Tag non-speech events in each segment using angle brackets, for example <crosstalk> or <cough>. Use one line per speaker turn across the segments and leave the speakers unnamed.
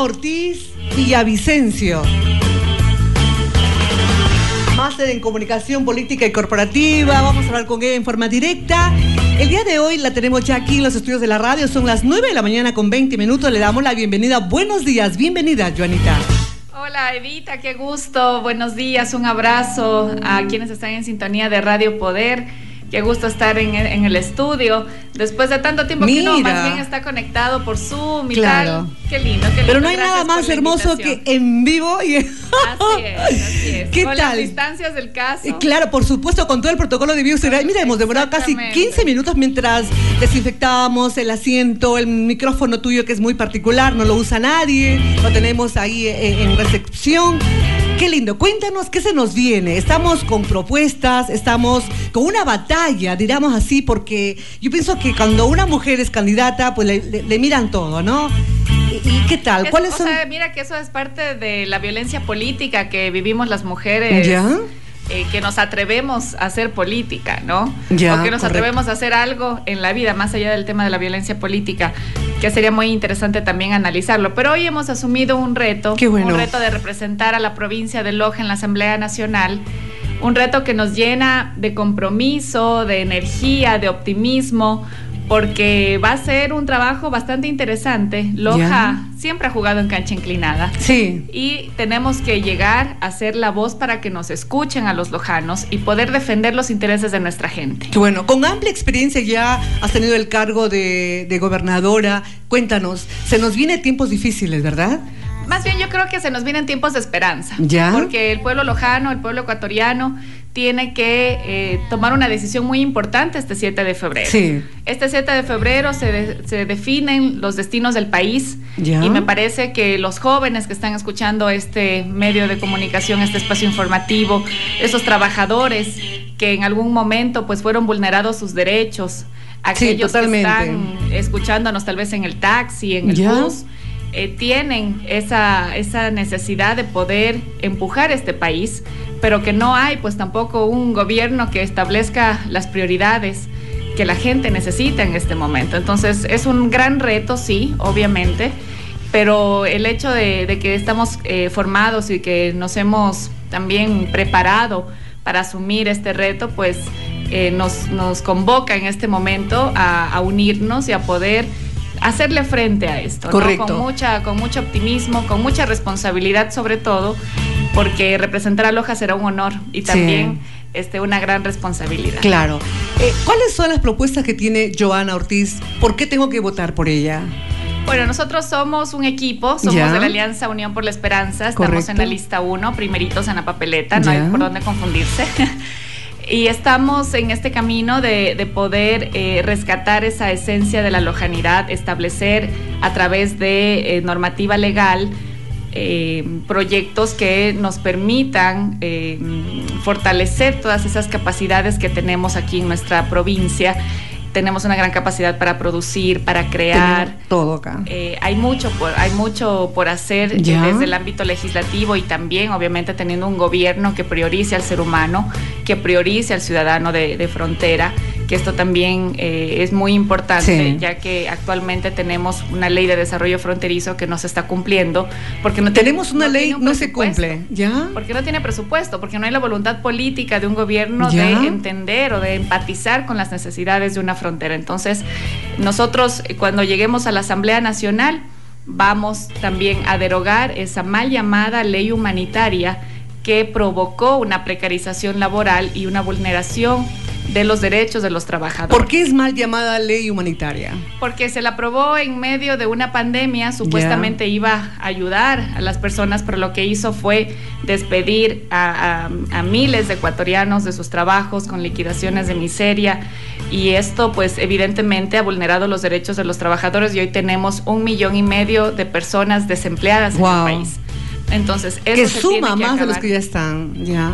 Ortiz Villavicencio. Máster en Comunicación Política y Corporativa. Vamos a hablar con ella en forma directa. El día de hoy la tenemos ya aquí en los estudios de la radio. Son las 9 de la mañana con 20 minutos. Le damos la bienvenida. Buenos días. Bienvenida, Joanita.
Hola Evita, qué gusto. Buenos días. Un abrazo a quienes están en sintonía de Radio Poder. Qué gusto estar en, el estudio. Después de tanto tiempo que no, más bien está conectado por Zoom y
claro.
tal. Qué lindo, qué lindo.
Pero no hay nada más hermoso que en vivo y.
Así es, así es. <laughs>
¿Qué
con
tal?
las distancias del caso.
Eh, claro, por supuesto, con todo el protocolo de bioseguridad. Mira, hemos demorado casi 15 minutos mientras desinfectábamos el asiento, el micrófono tuyo que es muy particular, no lo usa nadie, lo tenemos ahí eh, en recepción. Qué lindo. Cuéntanos qué se nos viene. Estamos con propuestas, estamos con una batalla, diríamos así, porque yo pienso que cuando una mujer es candidata, pues le, miran todo, ¿no? ¿Y, qué tal?
¿Cuáles son? Sea, mira que eso es parte de la violencia política que vivimos las mujeres.
¿Ya?
Eh, que nos atrevemos a hacer política, ¿no?
Ya,
o que nos atrevemos a hacer algo en la vida, más allá del tema de la violencia política, que sería muy interesante también analizarlo. Pero hoy hemos asumido un reto, un reto de representar a la provincia de Loja en la Asamblea Nacional, un reto que nos llena de compromiso, de energía, de optimismo, porque va a ser un trabajo bastante interesante. Loja siempre ha jugado en cancha inclinada.
Sí.
Y tenemos que llegar a ser la voz para que nos escuchen a los lojanos y poder defender los intereses de nuestra gente.
Qué bueno, con amplia experiencia ya has tenido el cargo de, de gobernadora. Cuéntanos, se nos viene tiempos difíciles, ¿verdad?
Más bien yo creo que se nos vienen tiempos de esperanza.
¿Ya?
Porque el pueblo lojano, el pueblo ecuatoriano tiene que eh, tomar una decisión muy importante este 7 de febrero.
Sí.
Este 7 de febrero se, se definen los destinos del país
¿Ya?
y me parece que los jóvenes que están escuchando este medio de comunicación, este espacio informativo, esos trabajadores que en algún momento pues fueron vulnerados sus derechos, aquellos que están escuchándonos tal vez en el taxi, en el bus, eh, tienen esa, esa necesidad de poder empujar este país pero que no hay pues tampoco un gobierno que establezca las prioridades que la gente necesita en este momento. Entonces es un gran reto, sí, obviamente, pero el hecho de, que estamos eh, formados y que nos hemos también preparado para asumir este reto, pues eh, nos, nos, convoca en este momento a, unirnos y a poder hacerle frente a esto,
Correcto.
con mucha, con mucho optimismo, con mucha responsabilidad sobre todo, porque representar a Loja será un honor y también este, una gran responsabilidad.
Claro. Eh, ¿Cuáles son las propuestas que tiene Joana Ortiz? ¿Por qué tengo que votar por ella?
Bueno, nosotros somos un equipo, somos de la Alianza Unión por la Esperanza, estamos en la lista 1, primeritos en la papeleta, no hay por dónde confundirse. <laughs> y estamos en este camino de, poder eh, rescatar esa esencia de la lojanidad, establecer a través de eh, normativa legal eh, proyectos que nos permitan fortalecer todas esas capacidades que tenemos aquí en nuestra provincia tenemos una gran capacidad para producir, para crear.
todo acá.
Eh, hay mucho por, hay mucho por hacer desde el ámbito legislativo y también, obviamente, teniendo un gobierno que priorice al ser humano, que priorice al ciudadano de frontera que esto también eh, es muy importante, ya que actualmente tenemos una ley de desarrollo fronterizo que no se está cumpliendo, porque no
tenemos una ley, no se cumple, ¿ya?
Porque no tiene presupuesto, porque no hay la voluntad política de un gobierno de entender o de empatizar con las necesidades de una frontera. Entonces, nosotros eh, cuando lleguemos a la Asamblea Nacional, vamos también a derogar esa mal llamada ley humanitaria que provocó una precarización laboral y una vulneración de los derechos de los trabajadores.
¿Por qué es mal llamada ley humanitaria?
Porque se la aprobó en medio de una pandemia, supuestamente iba a ayudar a las personas, pero lo que hizo fue despedir a, miles de ecuatorianos de sus trabajos con liquidaciones de miseria y esto pues evidentemente ha vulnerado los derechos de los trabajadores y hoy tenemos un millón y medio de personas desempleadas en el país. Entonces,
eso que suma más de los que ya están, ya.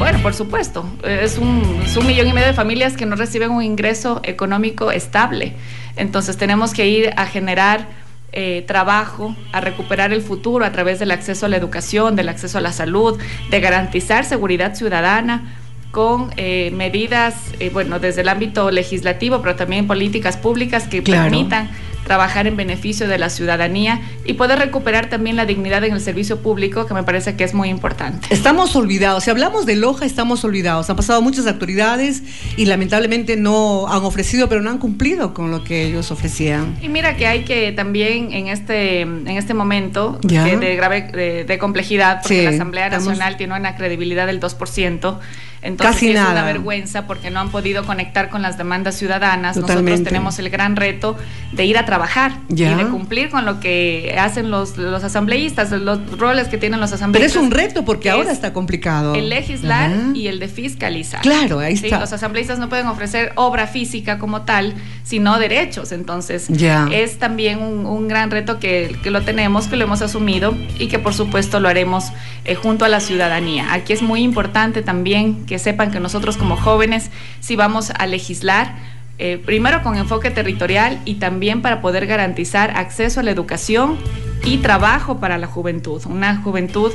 Bueno, por supuesto. Es un, millón y medio de familias que no reciben un ingreso económico estable. Entonces tenemos que ir a generar eh, trabajo, a recuperar el futuro a través del acceso a la educación, del acceso a la salud, de garantizar seguridad ciudadana con eh, medidas, eh, bueno, desde el ámbito legislativo, pero también políticas públicas que permitan trabajar en beneficio de la ciudadanía y poder recuperar también la dignidad en el servicio público, que me parece que es muy importante.
Estamos olvidados, si hablamos de Loja, estamos olvidados. Han pasado muchas autoridades y lamentablemente no han ofrecido, pero no han cumplido con lo que ellos ofrecían.
Y mira que hay que también en este, en este momento de grave de, complejidad, porque la Asamblea Nacional tiene una credibilidad del 2%, entonces es una vergüenza porque no han podido conectar con las demandas ciudadanas. Nosotros tenemos el gran reto de ir a trabajar y de cumplir con lo que hacen los, los asambleístas, los roles que tienen los asambleístas.
Pero es un reto porque ahora está complicado.
El legislar y el de fiscalizar.
Claro, ahí está.
Los asambleístas no pueden ofrecer obra física como tal, sino derechos. Entonces, es también un, gran reto que, que, lo tenemos, que lo hemos asumido y que por supuesto lo haremos eh, junto a la ciudadanía. Aquí es muy importante también que sepan que nosotros como jóvenes, si vamos a legislar, eh, primero con enfoque territorial y también para poder garantizar acceso a la educación y trabajo para la juventud, una juventud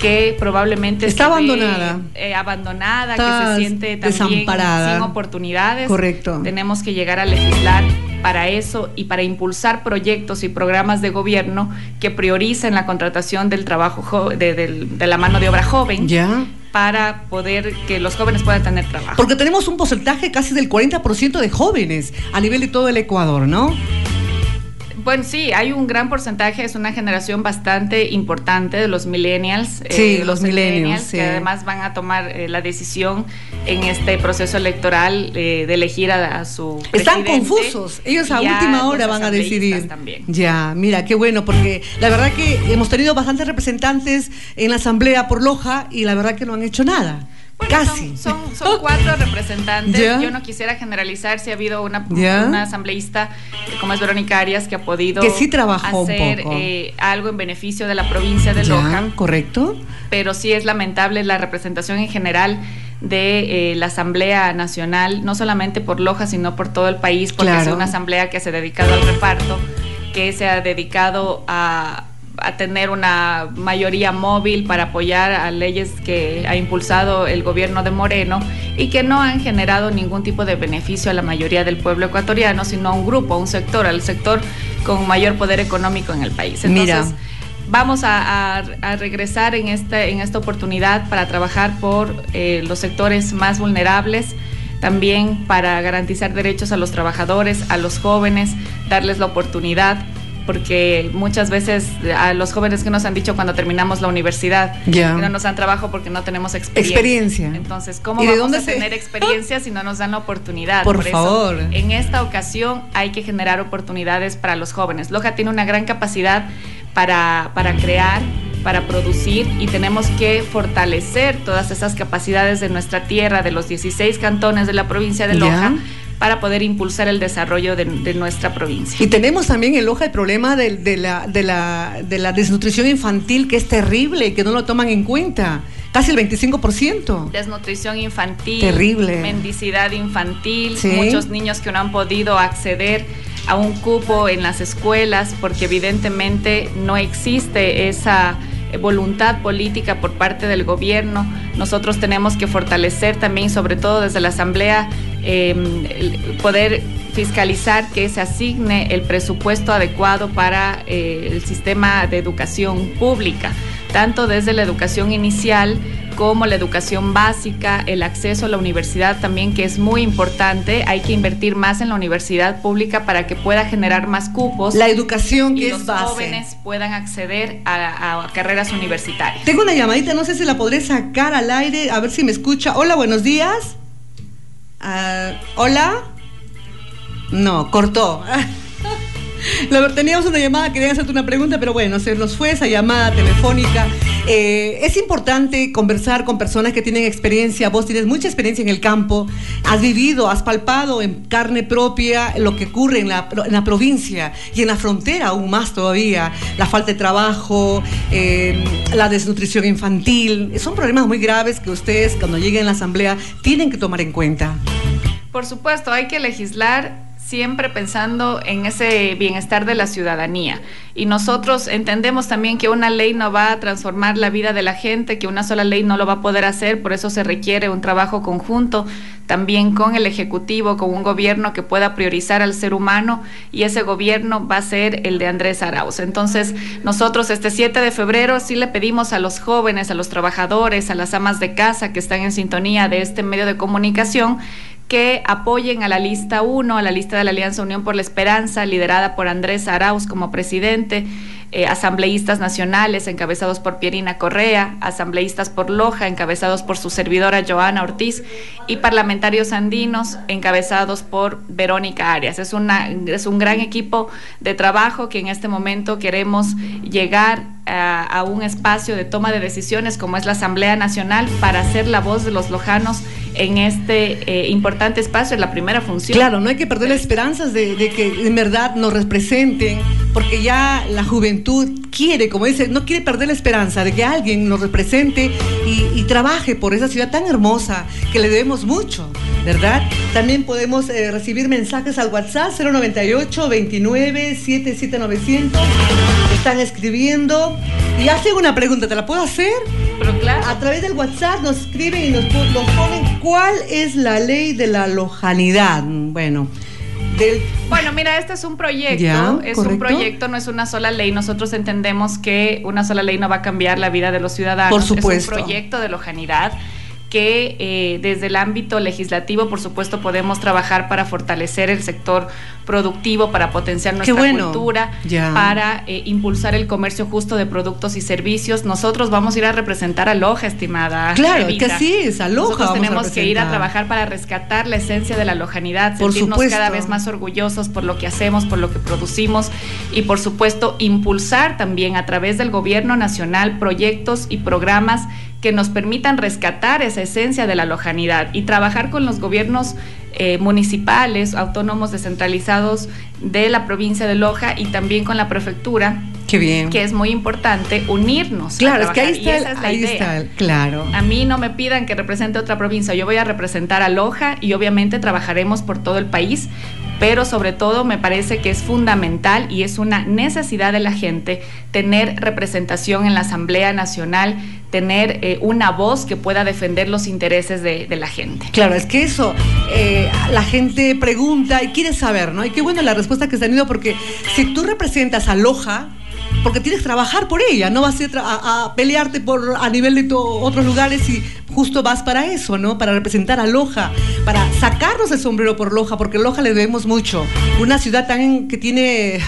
que probablemente
está abandonada,
eh, abandonada, que se siente también sin oportunidades.
Correcto.
Tenemos que llegar a legislar para eso y para impulsar proyectos y programas de gobierno que prioricen la contratación del trabajo de, de la mano de obra joven.
Ya
para poder que los jóvenes puedan tener trabajo.
Porque tenemos un porcentaje casi del 40% de jóvenes a nivel de todo el Ecuador, ¿no?
Bueno, sí, hay un gran porcentaje, es una generación bastante importante de los millennials.
Sí, eh, los, millennials,
que además van a tomar eh, la decisión en este proceso electoral eh, de elegir a, su
Están confusos, ellos a última hora van a decidir.
También.
Ya, mira, qué bueno, porque la verdad que hemos tenido bastantes representantes en la Asamblea por Loja y la verdad que no han hecho nada. Casi.
Son, son, cuatro representantes. Yo no quisiera generalizar si ha habido una, una, asambleísta como es Verónica Arias que ha podido
que sí trabajó
hacer eh, algo en beneficio de la provincia de Loja.
Correcto.
Pero sí es lamentable la representación en general de eh, la Asamblea Nacional, no solamente por Loja, sino por todo el país, porque es una asamblea que se ha dedicado al reparto, que se ha dedicado a, a tener una mayoría móvil para apoyar a leyes que ha impulsado el gobierno de Moreno y que no han generado ningún tipo de beneficio a la mayoría del pueblo ecuatoriano, sino a un grupo, a un sector, al sector con mayor poder económico en el país. Entonces, vamos a, regresar en, este, en esta oportunidad para trabajar por eh, los sectores más vulnerables también para garantizar derechos a los trabajadores, a los jóvenes, darles la oportunidad porque muchas veces a los jóvenes que nos han dicho cuando terminamos la universidad que no nos dan trabajo porque no tenemos experiencia. Entonces, ¿cómo vamos a tener experiencia si no nos dan la oportunidad?
Por, favor.
en esta ocasión hay que generar oportunidades para los jóvenes. Loja tiene una gran capacidad para, para crear, para producir y tenemos que fortalecer todas esas capacidades de nuestra tierra, de los 16 cantones de la provincia de Loja para poder impulsar el desarrollo de, nuestra provincia.
Y tenemos también en Loja el problema de, la, de, la, de la desnutrición infantil, que es terrible que no lo toman en cuenta. Casi el 25%.
Desnutrición infantil.
Terrible.
Mendicidad infantil. Muchos niños que no han podido acceder a un cupo en las escuelas porque evidentemente no existe esa voluntad política por parte del gobierno. Nosotros tenemos que fortalecer también, sobre todo desde la Asamblea, eh, poder fiscalizar que se asigne el presupuesto adecuado para eh, el sistema de educación pública, tanto desde la educación inicial, como la educación básica, el acceso a la universidad también, que es muy importante. Hay que invertir más en la universidad pública para que pueda generar más cupos.
La educación que
y
es
los jóvenes puedan acceder a, carreras universitarias.
Tengo una llamadita, no sé si la podré sacar al aire, a ver si me escucha. Hola, buenos días. Ah, Hola. No, cortó. <laughs> Teníamos una llamada, quería hacerte una pregunta, pero bueno, se nos fue esa llamada telefónica. Eh, es importante conversar con personas que tienen experiencia. Vos tienes mucha experiencia en el campo, has vivido, has palpado en carne propia lo que ocurre en la, provincia y en la frontera aún más todavía. La falta de trabajo, eh, la desnutrición infantil. Son problemas muy graves que ustedes cuando lleguen a la asamblea tienen que tomar en cuenta.
Por supuesto, hay que legislar siempre pensando en ese bienestar de la ciudadanía. Y nosotros entendemos también que una ley no va a transformar la vida de la gente, que una sola ley no lo va a poder hacer, por eso se requiere un trabajo conjunto también con el Ejecutivo, con un gobierno que pueda priorizar al ser humano y ese gobierno va a ser el de Andrés Arauz. Entonces, nosotros este 7 de febrero sí le pedimos a los jóvenes, a los trabajadores, a las amas de casa que están en sintonía de este medio de comunicación, que apoyen a la lista 1, a la lista de la Alianza Unión por la Esperanza, liderada por Andrés Arauz como presidente, eh, asambleístas nacionales encabezados por Pierina Correa, asambleístas por Loja encabezados por su servidora Joana Ortiz y parlamentarios andinos encabezados por Verónica Arias. Es, una, es un gran equipo de trabajo que en este momento queremos llegar a, un espacio de toma de decisiones como es la Asamblea Nacional para ser la voz de los lojanos en este eh, importante espacio, en la primera función.
Claro, no hay que perder las esperanzas de, que en verdad nos representen, porque ya la juventud quiere, como dice, no quiere perder la esperanza de que alguien nos represente y, trabaje por esa ciudad tan hermosa que le debemos mucho, ¿verdad? También podemos eh, recibir mensajes al WhatsApp 098 29 77900 Están escribiendo y hacen una pregunta, ¿te la puedo hacer?
Pero claro.
A través del WhatsApp nos escriben y nos, nos ponen ¿Cuál es la ley de la lojanidad? Bueno.
Bueno, mira, este es un proyecto, es un proyecto, no es una sola ley. Nosotros entendemos que una sola ley no va a cambiar la vida de los ciudadanos.
Por supuesto.
Es un proyecto de lojanidad que eh, desde el ámbito legislativo, por supuesto, podemos trabajar para fortalecer el sector productivo, para potenciar nuestra cultura, para eh, impulsar el comercio justo de productos y servicios. Nosotros vamos a ir a representar a Loja, estimada.
Claro, que sí, es a Loja.
Nosotros tenemos que ir a trabajar para rescatar la esencia de la lojanidad, sentirnos cada vez más orgullosos por lo que hacemos, por lo que producimos y, por supuesto, impulsar también a través del gobierno nacional proyectos y programas que nos permitan rescatar esa esencia de la lojanidad y trabajar con los gobiernos eh, municipales, autónomos descentralizados de la provincia de Loja y también con la prefectura.
Qué bien.
Que es muy importante unirnos.
Claro, es que ahí está, ahí está, claro.
A mí no me pidan que represente otra provincia, yo voy a representar a Loja y obviamente trabajaremos por todo el país, pero sobre todo me parece que es fundamental y es una necesidad de la gente tener representación en la Asamblea Nacional, tener eh, una voz que pueda defender los intereses de, la gente.
Claro, es que eso, eh, la gente pregunta y quiere saber, ¿no? Y qué bueno la respuesta que se han ido, porque si tú representas a Loja, porque tienes que trabajar por ella, no vas a, a, pelearte por a nivel de otros lugares y justo vas para eso, ¿no? Para representar a Loja, para sacarnos el sombrero por Loja, porque Loja le debemos mucho. Una ciudad tan que tiene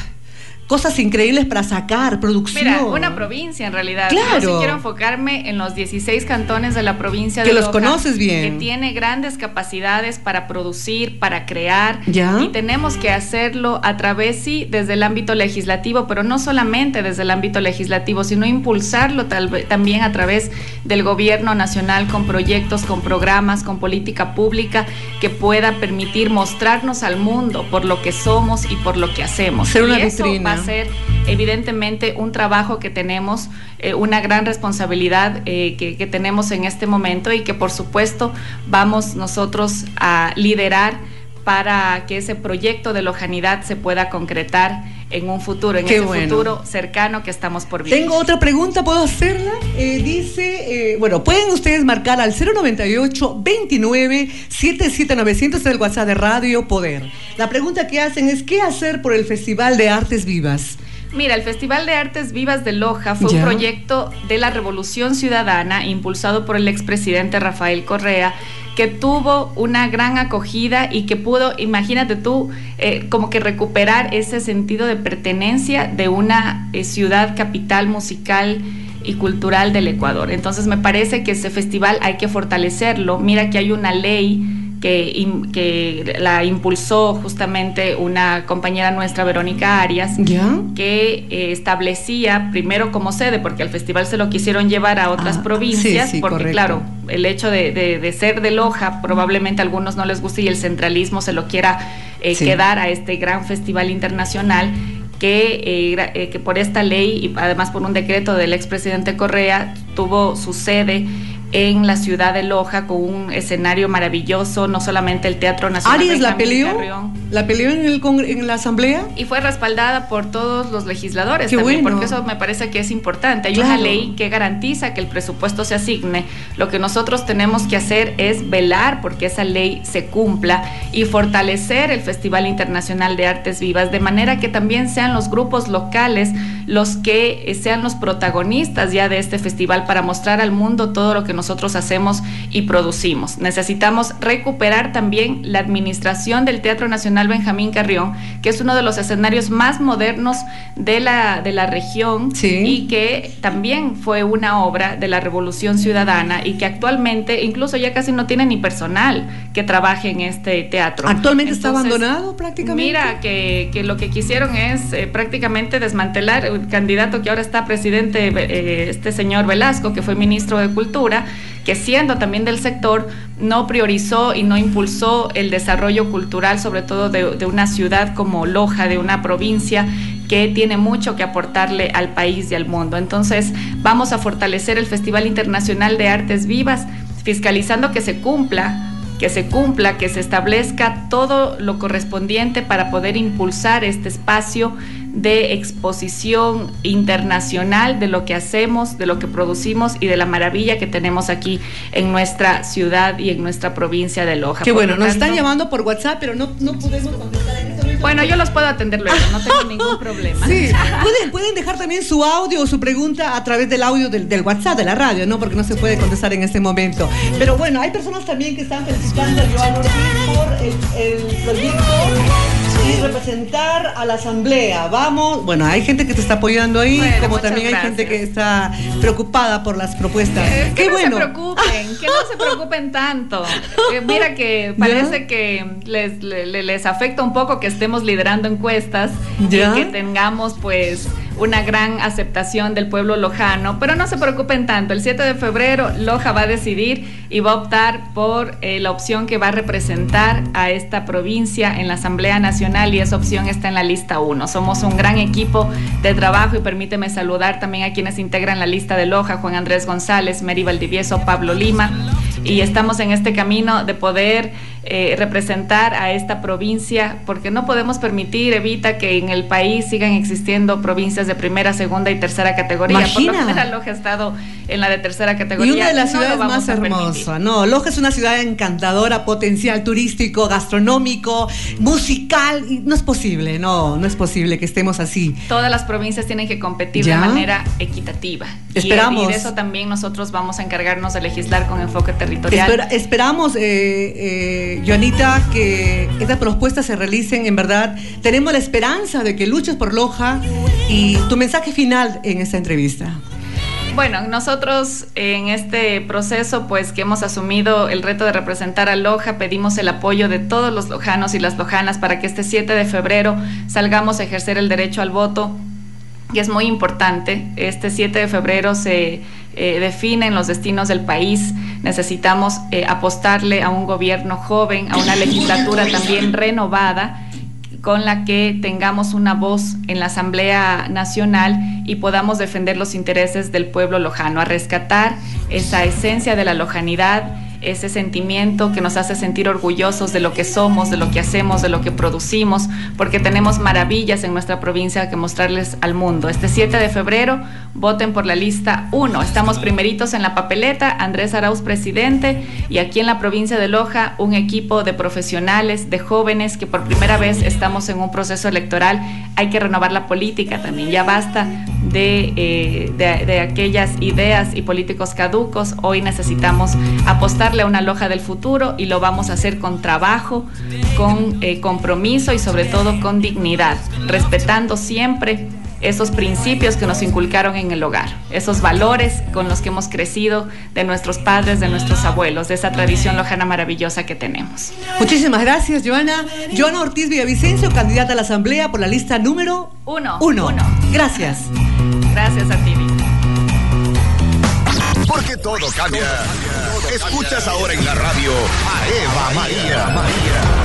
cosas increíbles para sacar, producción.
Mira, una provincia en realidad.
Claro.
Yo quiero enfocarme en los 16 cantones de la provincia
que
de
Que los conoces bien.
Que tiene grandes capacidades para producir, para crear.
¿Ya?
Y tenemos que hacerlo a través, sí, desde el ámbito legislativo, pero no solamente desde el ámbito legislativo, sino impulsarlo tal, también a través del gobierno nacional con proyectos, con programas, con política pública que pueda permitir mostrarnos al mundo por lo que somos y por lo que hacemos.
Ser una vitrina
ser evidentemente un trabajo que tenemos, eh, una gran responsabilidad eh, que, que tenemos en este momento y que por supuesto vamos nosotros a liderar para que ese proyecto de lojanidad se pueda concretar en un futuro, en ese futuro cercano que estamos por vivir.
Tengo otra pregunta, ¿puedo hacerla? Eh, dice, eh, bueno, pueden ustedes marcar al 098 29 77900 del WhatsApp de Radio Poder. La pregunta que hacen es, ¿qué hacer por el Festival de Artes Vivas?
Mira, el Festival de Artes Vivas de Loja fue un proyecto de la Revolución Ciudadana impulsado por el expresidente Rafael Correa que tuvo una gran acogida y que pudo, imagínate tú, eh, como que recuperar ese sentido de pertenencia de una eh, ciudad capital musical y cultural del Ecuador. Entonces me parece que ese festival hay que fortalecerlo. Mira que hay una ley que, que la impulsó justamente una compañera nuestra, Verónica Arias, que eh, establecía primero como sede, porque al festival se lo quisieron llevar a otras ah, provincias, porque claro, el hecho de, ser de Loja, probablemente a algunos no les guste y el centralismo se lo quiera eh, quedar a este gran festival internacional. Que, eh, que por esta ley y además por un decreto del expresidente Correa tuvo su sede en la ciudad de Loja con un escenario maravilloso, no solamente el Teatro Nacional.
¿Aries la peleó? ¿La peleó en, el, en la asamblea?
Y fue respaldada por todos los legisladores también, porque eso me parece que es importante. Hay una ley que garantiza que el presupuesto se asigne. Lo que nosotros tenemos que hacer es velar porque esa ley se cumpla y fortalecer el Festival Internacional de Artes Vivas, de manera que también sean los grupos locales los que sean los protagonistas ya de este festival para mostrar al mundo todo lo que nosotros hacemos y producimos. Necesitamos recuperar también la administración del Teatro Nacional Benjamín Carrión, que es uno de los escenarios más modernos de la, de la región y que también fue una obra de la Revolución Ciudadana y que actualmente incluso ya casi no tiene ni personal que trabaje en este teatro.
¿Actualmente está abandonado prácticamente?
Mira, que, lo que quisieron es eh, prácticamente desmantelar el candidato que ahora está presidente, eh, este señor Velasco, que fue ministro de Cultura, que siendo también del sector, no priorizó y no impulsó el desarrollo cultural, sobre todo de, una ciudad como Loja, de una provincia que tiene mucho que aportarle al país y al mundo. Entonces, vamos a fortalecer el Festival Internacional de Artes Vivas, fiscalizando que se cumpla que se cumpla, que se establezca todo lo correspondiente para poder impulsar este espacio de exposición internacional de lo que hacemos, de lo que producimos y de la maravilla que tenemos aquí en nuestra ciudad y en nuestra provincia de Loja.
Qué bueno, nos están llamando por WhatsApp, pero no, no podemos contestar en este momento.
Bueno, yo los puedo atender luego, no tengo ningún <laughs> problema.
Sí, pueden, pueden dejar también su audio o su pregunta a través del audio del, del, WhatsApp, de la radio, ¿no? Porque no se puede contestar en este momento. Pero bueno, hay personas también que están felicitando a Joan Ortiz por el, el proyecto y representar a la asamblea. Vamos, bueno, hay gente que te está apoyando ahí, como también hay gente que está preocupada por las propuestas.
Eh, que no se preocupen, que no se preocupen tanto. Eh, mira que <laughs> parece que les, les, afecta un poco que estemos liderando encuestas y que tengamos pues una gran aceptación del pueblo lojano, pero no se preocupen tanto, el 7 de febrero Loja va a decidir y va a optar por eh, la opción que va a representar a esta provincia en la Asamblea Nacional y esa opción está en la lista 1. Somos un gran equipo de trabajo y permíteme saludar también a quienes integran la lista de Loja, Juan Andrés González, Mary Valdivieso, Pablo Lima, y estamos en este camino de poder eh, representar a esta provincia, porque no podemos permitir, evita que en el país sigan existiendo provincias de primera, segunda y tercera categoría.
Imagina.
Por lo Loja ha estado en la de tercera categoría.
Y una de las ciudades más hermosas, no, Loja es una ciudad encantadora, potencial turístico, gastronómico, musical, y no es posible, no, no es posible que estemos así.
Todas las provincias tienen que competir de manera equitativa.
Esperamos.
Y, de eso también nosotros vamos a encargarnos de legislar con enfoque territorial.
esperamos, eh, eh Joanita, que estas propuestas se realicen, en verdad, tenemos la esperanza de que luches por Loja y tu mensaje final en esta entrevista.
Bueno, nosotros en este proceso, pues que hemos asumido el reto de representar a Loja, pedimos el apoyo de todos los lojanos y las lojanas para que este 7 de febrero salgamos a ejercer el derecho al voto y es muy importante. Este 7 de febrero se eh, definen los destinos del país. Necesitamos eh, apostarle a un gobierno joven, a una legislatura también renovada con la que tengamos una voz en la Asamblea Nacional y podamos defender los intereses del pueblo lojano, a rescatar esa esencia de la lojanidad ese sentimiento que nos hace sentir orgullosos de lo que somos, de lo que hacemos, de lo que producimos, porque tenemos maravillas en nuestra provincia que mostrarles al mundo. Este 7 de febrero, voten por la lista 1. Estamos primeritos en la papeleta, Andrés Arauz presidente, y aquí en la provincia de Loja, un equipo de profesionales, de jóvenes, que por primera vez estamos en un proceso electoral. Hay que renovar la política también, ya basta de, eh, de aquellas ideas y políticos caducos. Hoy necesitamos apostar a una loja del futuro y lo vamos a hacer con trabajo, con eh, compromiso y sobre todo con dignidad, respetando siempre esos principios que nos inculcaron en el hogar, esos valores con los que hemos crecido de nuestros padres, de nuestros abuelos, de esa tradición lojana maravillosa que tenemos.
Muchísimas gracias, Joana. Joana Ortiz Villavicencio, candidata a la Asamblea por la lista número
uno.
Uno. Gracias.
Gracias a ti.
Porque todo cambia. Escuchas ahora en la radio a Eva María. María.